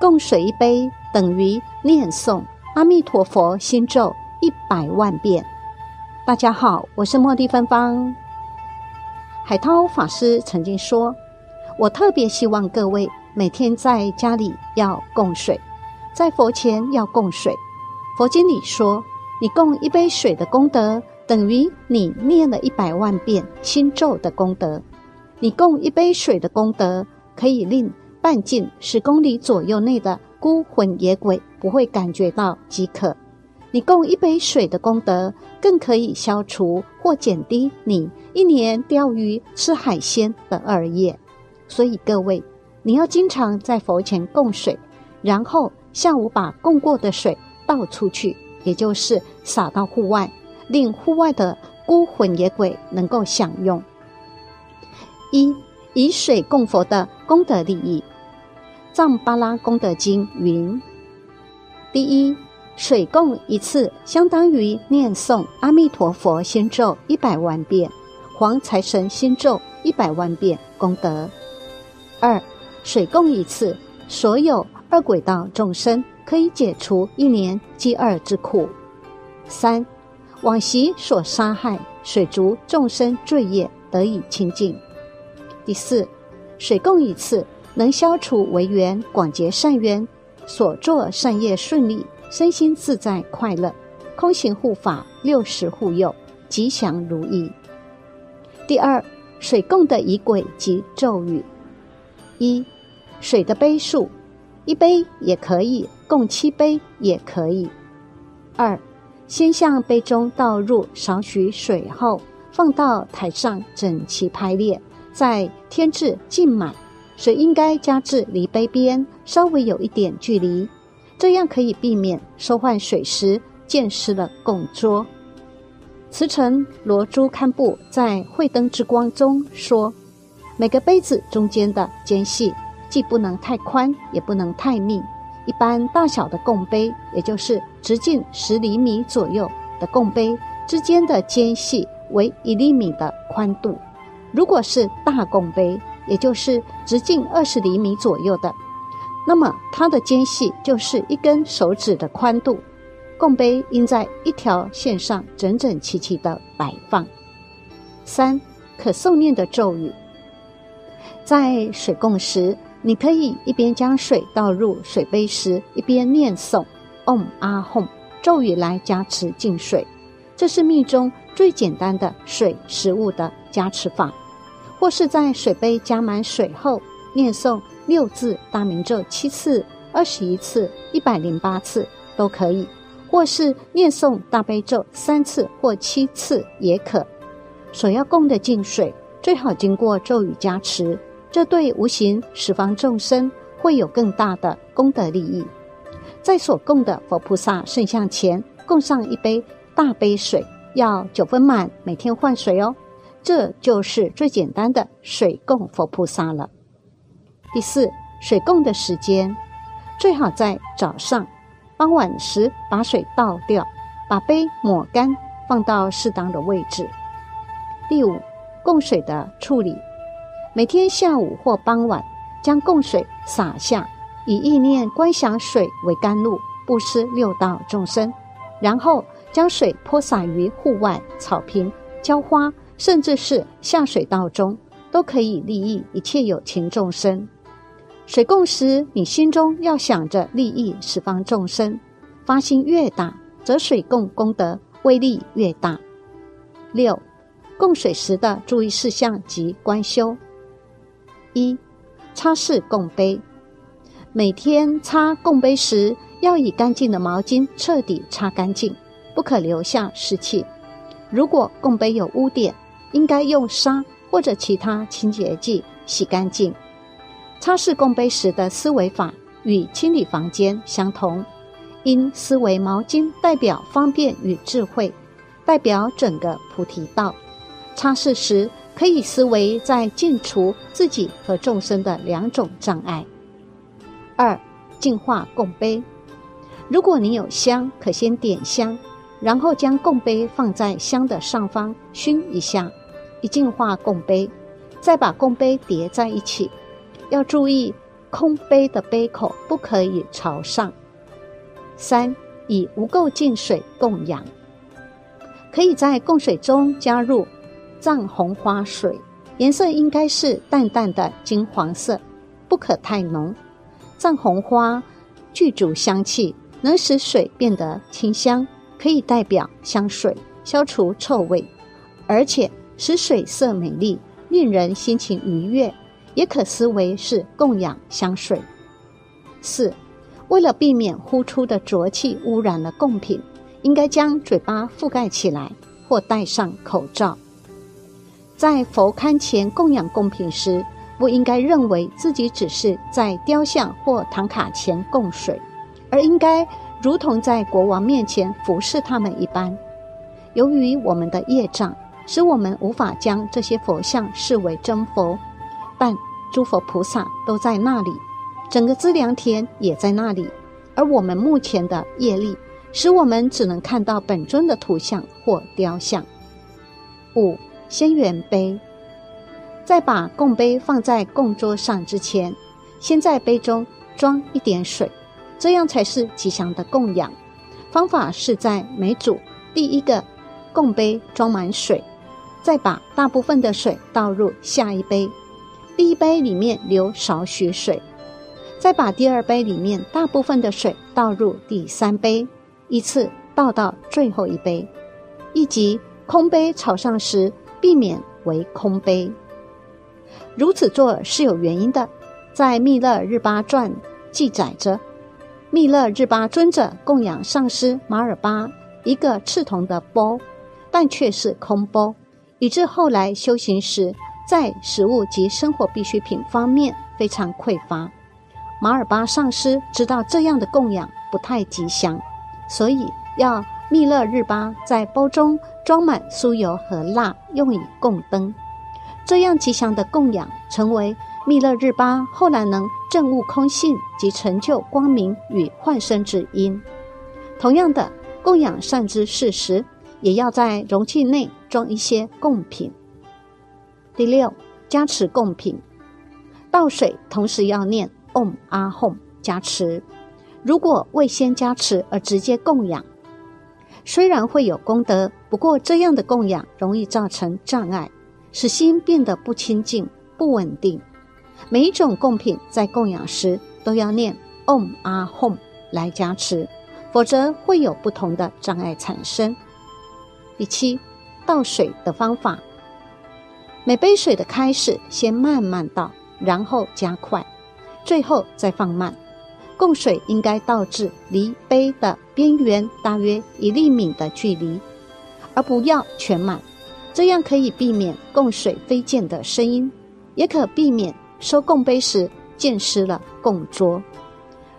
供水一杯等于念诵阿弥陀佛心咒一百万遍。大家好，我是茉莉芬芳。海涛法师曾经说：“我特别希望各位每天在家里要供水，在佛前要供水。佛经里说，你供一杯水的功德，等于你念了一百万遍心咒的功德。你供一杯水的功德，可以令半径十公里左右内的孤魂野鬼不会感觉到饥渴。”你供一杯水的功德，更可以消除或减低你一年钓鱼吃海鲜的恶业。所以各位，你要经常在佛前供水，然后下午把供过的水倒出去，也就是洒到户外，令户外的孤魂野鬼能够享用。一以水供佛的功德利益，《藏巴拉功德经》云：第一。水供一次，相当于念诵阿弥陀佛心咒一百万遍，黄财神心咒一百万遍功德。二，水供一次，所有二轨道众生可以解除一年饥饿之苦。三，往昔所杀害水族众生罪业得以清净。第四，水供一次，能消除违缘，广结善缘，所作善业顺利。身心自在快乐，空行护法六十护佑，吉祥如意。第二，水供的仪轨及咒语：一，水的杯数，一杯也可以，共七杯也可以。二，先向杯中倒入少许水后，放到台上整齐排列，再添置浸满。水应该加至离杯边稍微有一点距离。这样可以避免收换水时溅湿了供桌。慈诚罗珠堪布在慧灯之光中说：“每个杯子中间的间隙既不能太宽，也不能太密。一般大小的供杯，也就是直径十厘米左右的供杯之间的间隙为一厘米的宽度。如果是大供杯，也就是直径二十厘米左右的。”那么它的间隙就是一根手指的宽度，供杯应在一条线上整整齐齐的摆放。三可诵念的咒语，在水供时，你可以一边将水倒入水杯时，一边念诵“嗡阿吽”咒语来加持净水。这是密中最简单的水食物的加持法。或是在水杯加满水后念诵。六字大明咒七次、二十一次、一百零八次都可以，或是念诵大悲咒三次或七次也可。所要供的净水最好经过咒语加持，这对无形十方众生会有更大的功德利益。在所供的佛菩萨圣像前供上一杯大杯水，要九分满，每天换水哦。这就是最简单的水供佛菩萨了。第四，水供的时间最好在早上，傍晚时把水倒掉，把杯抹干，放到适当的位置。第五，供水的处理，每天下午或傍晚将供水洒下，以意念观想水为甘露，布施六道众生，然后将水泼洒于户外草坪、浇花，甚至是下水道中，都可以利益一切有情众生。水供时，你心中要想着利益十方众生，发心越大，则水供功德威力越大。六，供水时的注意事项及观修：一，擦拭供杯。每天擦供杯时，要以干净的毛巾彻底擦干净，不可留下湿气。如果供杯有污点，应该用沙或者其他清洁剂洗干净。擦拭供杯时的思维法与清理房间相同，因思维毛巾代表方便与智慧，代表整个菩提道。擦拭时可以思维在净除自己和众生的两种障碍。二、净化供杯。如果你有香，可先点香，然后将供杯放在香的上方熏一下，以净化供杯，再把供杯叠在一起。要注意，空杯的杯口不可以朝上。三、以无垢净水供养，可以在供水中加入藏红花水，颜色应该是淡淡的金黄色，不可太浓。藏红花具足香气，能使水变得清香，可以代表香水，消除臭味，而且使水色美丽，令人心情愉悦，也可思为是供养香水。四。为了避免呼出的浊气污染了贡品，应该将嘴巴覆盖起来或戴上口罩。在佛龛前供养贡品时，不应该认为自己只是在雕像或唐卡前供水，而应该如同在国王面前服侍他们一般。由于我们的业障，使我们无法将这些佛像视为真佛，但诸佛菩萨都在那里。整个资粮田也在那里，而我们目前的业力，使我们只能看到本尊的图像或雕像。五仙缘杯，在把供杯放在供桌上之前，先在杯中装一点水，这样才是吉祥的供养。方法是在每组第一个供杯装满水，再把大部分的水倒入下一杯，第一杯里面留少许水。再把第二杯里面大部分的水倒入第三杯，依次倒到最后一杯，以及空杯朝上时避免为空杯。如此做是有原因的，在密勒日巴传记载着，密勒日巴尊者供养上师马尔巴一个赤铜的钵，但却是空钵，以致后来修行时在食物及生活必需品方面非常匮乏。马尔巴上师知道这样的供养不太吉祥，所以要密勒日巴在包中装满酥油和蜡，用以供灯。这样吉祥的供养，成为密勒日巴后来能证悟空性及成就光明与幻身之因。同样的，供养善知识时，也要在容器内装一些贡品。第六，加持贡品，倒水同时要念。嗡阿吽加持，如果未先加持而直接供养，虽然会有功德，不过这样的供养容易造成障碍，使心变得不清净、不稳定。每一种贡品在供养时都要念嗡阿吽来加持，否则会有不同的障碍产生。第七，倒水的方法，每杯水的开始先慢慢倒，然后加快。最后再放慢，供水应该倒至离杯的边缘大约一粒米的距离，而不要全满，这样可以避免供水飞溅的声音，也可避免收供杯时溅湿了供桌。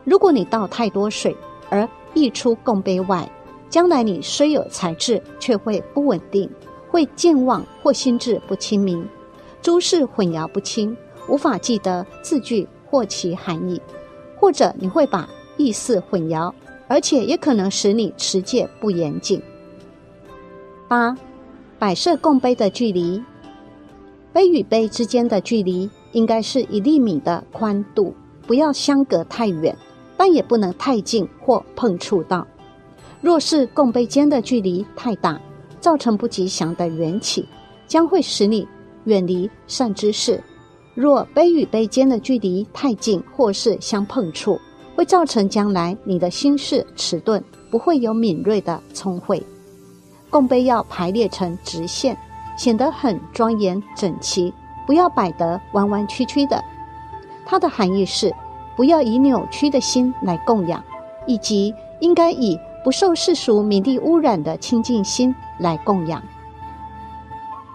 如果你倒太多水而溢出供杯外，将来你虽有才智，却会不稳定，会健忘或心智不清明，诸事混淆不清，无法记得字句。或其含义，或者你会把意思混淆，而且也可能使你持戒不严谨。八，摆设供杯的距离，杯与杯之间的距离应该是一粒米的宽度，不要相隔太远，但也不能太近或碰触到。若是供杯间的距离太大，造成不吉祥的缘起，将会使你远离善知识。若杯与杯间的距离太近，或是相碰触，会造成将来你的心事迟钝，不会有敏锐的聪慧。供杯要排列成直线，显得很庄严整齐，不要摆得弯弯曲曲的。它的含义是，不要以扭曲的心来供养，以及应该以不受世俗名利污染的清净心来供养。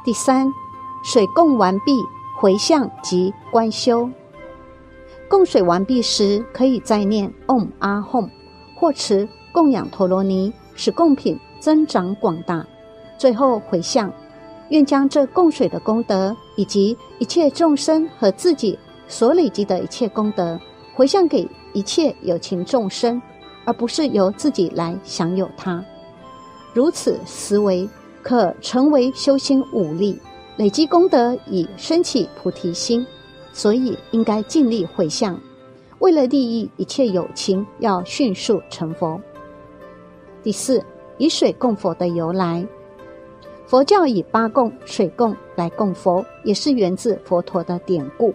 第三，水供完毕。回向及观修，供水完毕时，可以再念嗡阿吽，或持供养陀罗尼，使供品增长广大。最后回向，愿将这供水的功德，以及一切众生和自己所累积的一切功德，回向给一切有情众生，而不是由自己来享有它。如此思维，可成为修心武力。累积功德以升起菩提心，所以应该尽力回向，为了利益一切有情，要迅速成佛。第四，以水供佛的由来，佛教以八供、水供来供佛，也是源自佛陀的典故。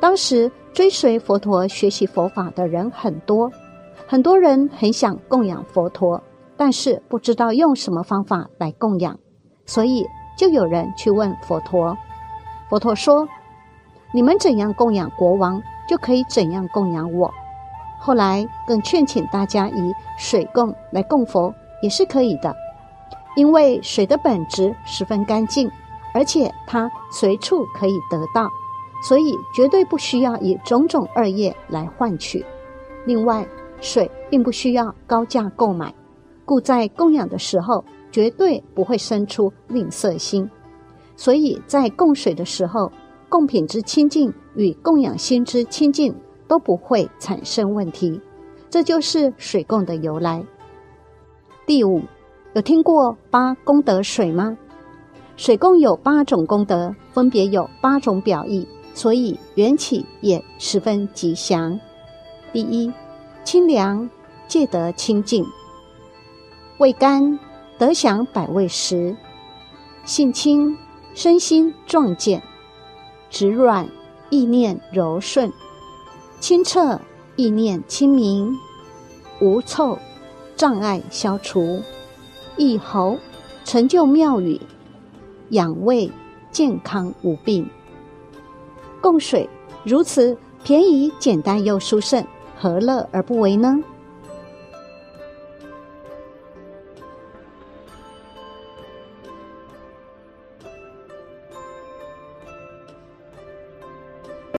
当时追随佛陀学习佛法的人很多，很多人很想供养佛陀，但是不知道用什么方法来供养，所以就有人去问佛陀。佛陀说：“你们怎样供养国王，就可以怎样供养我。”后来更劝请大家以水供来供佛也是可以的，因为水的本质十分干净，而且它随处可以得到，所以绝对不需要以种种恶业来换取。另外，水并不需要高价购买，故在供养的时候绝对不会生出吝啬心。所以在供水的时候，供品之清净与供养心之清净。都不会产生问题，这就是水供的由来。第五，有听过八功德水吗？水供有八种功德，分别有八种表意，所以缘起也十分吉祥。第一，清凉，戒得清净；味甘，得享百味食；性清，身心壮健；质软，意念柔顺。清澈，意念清明；无臭，障碍消除；益喉，成就妙语；养胃，健康无病。供水如此便宜、简单又殊胜，何乐而不为呢？